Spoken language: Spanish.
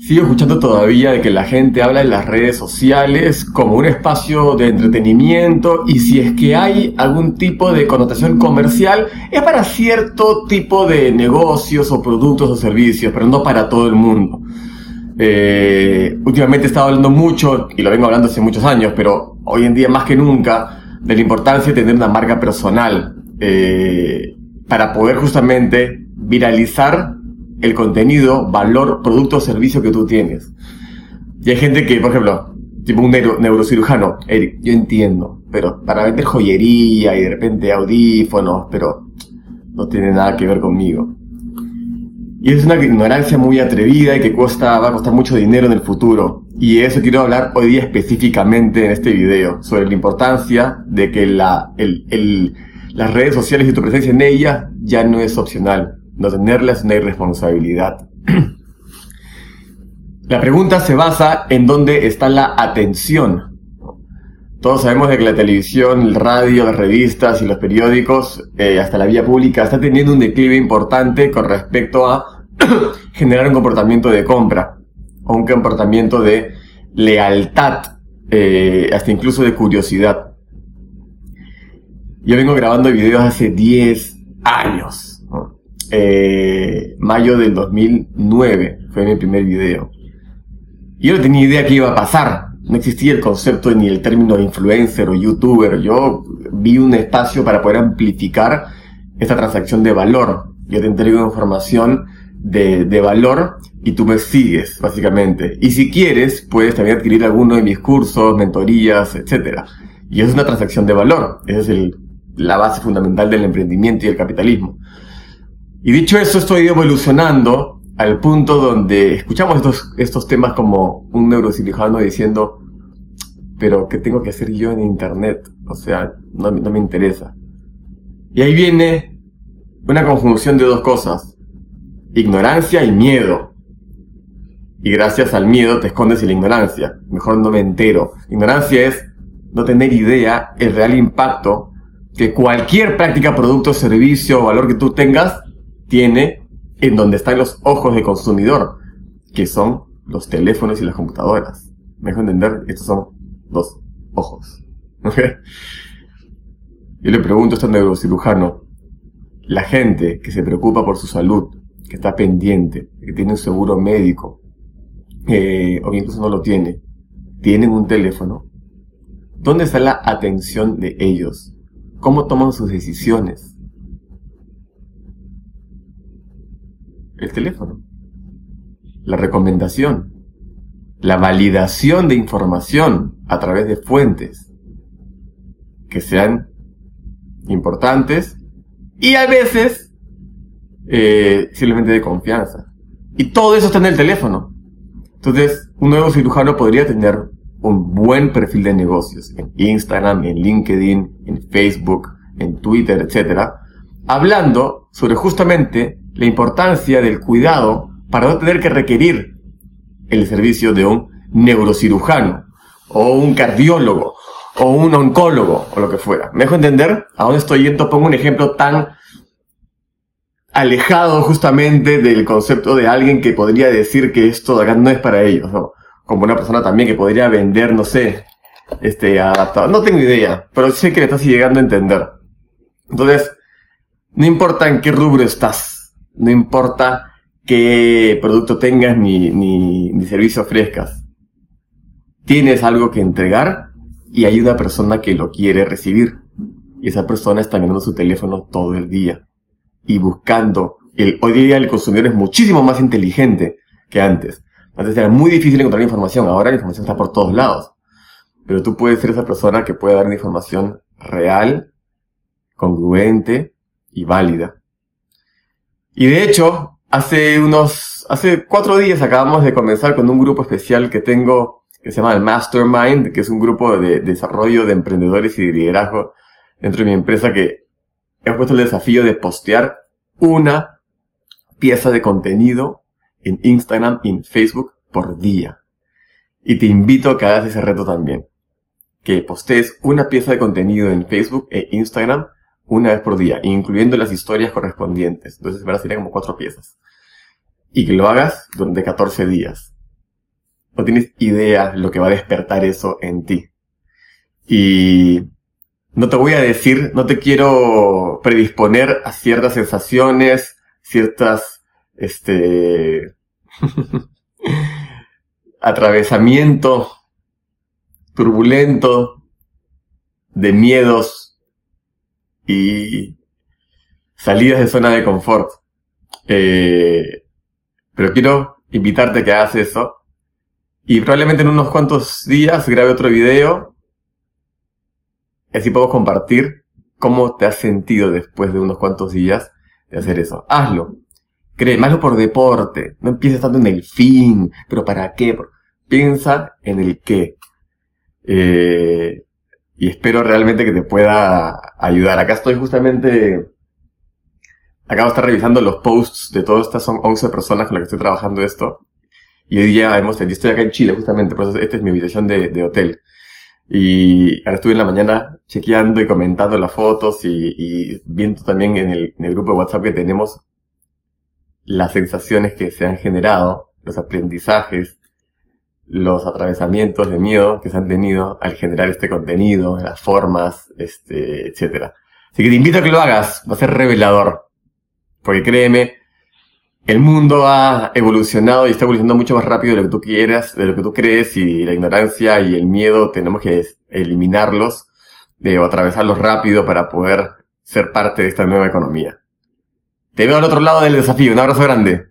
Sigo escuchando todavía de que la gente habla de las redes sociales como un espacio de entretenimiento y si es que hay algún tipo de connotación comercial es para cierto tipo de negocios o productos o servicios, pero no para todo el mundo. Eh, últimamente he estado hablando mucho, y lo vengo hablando hace muchos años, pero hoy en día más que nunca, de la importancia de tener una marca personal eh, para poder justamente viralizar el contenido, valor, producto o servicio que tú tienes. Y hay gente que, por ejemplo, tipo un neurocirujano, Eric, yo entiendo, pero para vender joyería y de repente audífonos, pero no tiene nada que ver conmigo. Y es una ignorancia muy atrevida y que cuesta, va a costar mucho dinero en el futuro. Y eso quiero hablar hoy día específicamente en este video, sobre la importancia de que la, el, el, las redes sociales y tu presencia en ellas ya no es opcional. No tenerlas es una irresponsabilidad. la pregunta se basa en dónde está la atención. Todos sabemos de que la televisión, el radio, las revistas y los periódicos, eh, hasta la vía pública, está teniendo un declive importante con respecto a generar un comportamiento de compra o un comportamiento de lealtad, eh, hasta incluso de curiosidad. Yo vengo grabando videos hace 10 años. Eh, mayo del 2009 fue mi primer video. Yo no tenía idea qué iba a pasar. No existía el concepto ni el término influencer o youtuber. Yo vi un espacio para poder amplificar esta transacción de valor. Yo te entrego información de, de, valor y tú me sigues, básicamente. Y si quieres, puedes también adquirir alguno de mis cursos, mentorías, etc. Y es una transacción de valor. Esa es la base fundamental del emprendimiento y el capitalismo. Y dicho eso, estoy evolucionando al punto donde escuchamos estos, estos temas como un neurocirujano diciendo, pero ¿qué tengo que hacer yo en Internet? O sea, no, no me interesa. Y ahí viene una conjunción de dos cosas, ignorancia y miedo. Y gracias al miedo te escondes en la ignorancia. Mejor no me entero. Ignorancia es no tener idea el real impacto que cualquier práctica, producto, servicio o valor que tú tengas tiene en donde están los ojos del consumidor, que son los teléfonos y las computadoras. Me dejo entender, estos son los ojos. Yo le pregunto a este neurocirujano, la gente que se preocupa por su salud, que está pendiente, que tiene un seguro médico, eh, o incluso no lo tiene, tienen un teléfono, ¿dónde está la atención de ellos? ¿Cómo toman sus decisiones? El teléfono. La recomendación. La validación de información a través de fuentes que sean importantes y a veces eh, simplemente de confianza. Y todo eso está en el teléfono. Entonces, un nuevo cirujano podría tener un buen perfil de negocios en Instagram, en LinkedIn, en Facebook, en Twitter, etc., hablando sobre justamente la importancia del cuidado para no tener que requerir el servicio de un neurocirujano o un cardiólogo o un oncólogo o lo que fuera. ¿Me dejo entender a dónde estoy yendo? Pongo un ejemplo tan alejado justamente del concepto de alguien que podría decir que esto de acá no es para ellos, como una persona también que podría vender, no sé, este, adaptado. No tengo idea, pero sé que le estás llegando a entender. Entonces, no importa en qué rubro estás, no importa qué producto tengas ni, ni, ni servicio ofrezcas. Tienes algo que entregar y hay una persona que lo quiere recibir. Y esa persona está mirando su teléfono todo el día y buscando. El, hoy día el consumidor es muchísimo más inteligente que antes. Antes era muy difícil encontrar información, ahora la información está por todos lados. Pero tú puedes ser esa persona que puede dar información real, congruente y válida. Y de hecho, hace unos, hace cuatro días acabamos de comenzar con un grupo especial que tengo, que se llama el Mastermind, que es un grupo de desarrollo de emprendedores y de liderazgo dentro de mi empresa que he puesto el desafío de postear una pieza de contenido en Instagram y en Facebook por día. Y te invito a que hagas ese reto también. Que postees una pieza de contenido en Facebook e Instagram una vez por día, incluyendo las historias correspondientes. Entonces, van a ser como cuatro piezas. Y que lo hagas durante 14 días. no tienes idea lo que va a despertar eso en ti. Y no te voy a decir, no te quiero predisponer a ciertas sensaciones, ciertas, este, atravesamiento turbulento de miedos y salidas de zona de confort. Eh, pero quiero invitarte a que hagas eso. Y probablemente en unos cuantos días grabe otro video. Así puedo compartir cómo te has sentido después de unos cuantos días de hacer eso. Hazlo. Créeme, hazlo por deporte. No empieces tanto en el fin. Pero ¿para qué? Piensa en el qué. Eh, y espero realmente que te pueda ayudar. Acá estoy justamente acabo de estar revisando los posts de todas estas son 11 personas con las que estoy trabajando esto. Y hoy día hemos, yo estoy acá en Chile justamente, por eso esta es mi habitación de, hotel. Y ahora estuve en la mañana chequeando y comentando las fotos y, viendo también en el, en el grupo de WhatsApp que tenemos las sensaciones que se han generado, los aprendizajes, los atravesamientos de miedo que se han tenido al generar este contenido, las formas, este, etcétera. Así que te invito a que lo hagas, va a ser revelador. Porque créeme, el mundo ha evolucionado y está evolucionando mucho más rápido de lo que tú quieras, de lo que tú crees y la ignorancia y el miedo tenemos que eliminarlos de, o atravesarlos rápido para poder ser parte de esta nueva economía. Te veo al otro lado del desafío. Un abrazo grande.